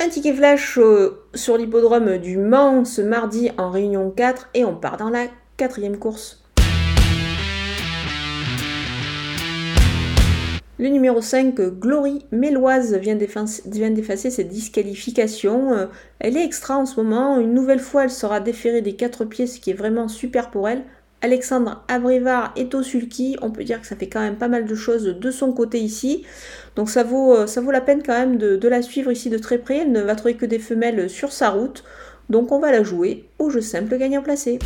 Un ticket flash euh, sur l'hippodrome du Mans ce mardi en réunion 4 et on part dans la quatrième course. Le numéro 5, Glory Méloise, vient d'effacer ses disqualifications. Euh, elle est extra en ce moment. Une nouvelle fois, elle sera déférée des quatre pieds, ce qui est vraiment super pour elle. Alexandre Abrivard est au sulky. On peut dire que ça fait quand même pas mal de choses de son côté ici. Donc ça vaut, euh, ça vaut la peine quand même de, la suivre ici de très près. Elle ne va trouver que des femelles sur sa route. Donc on va la jouer au jeu simple gagnant placé.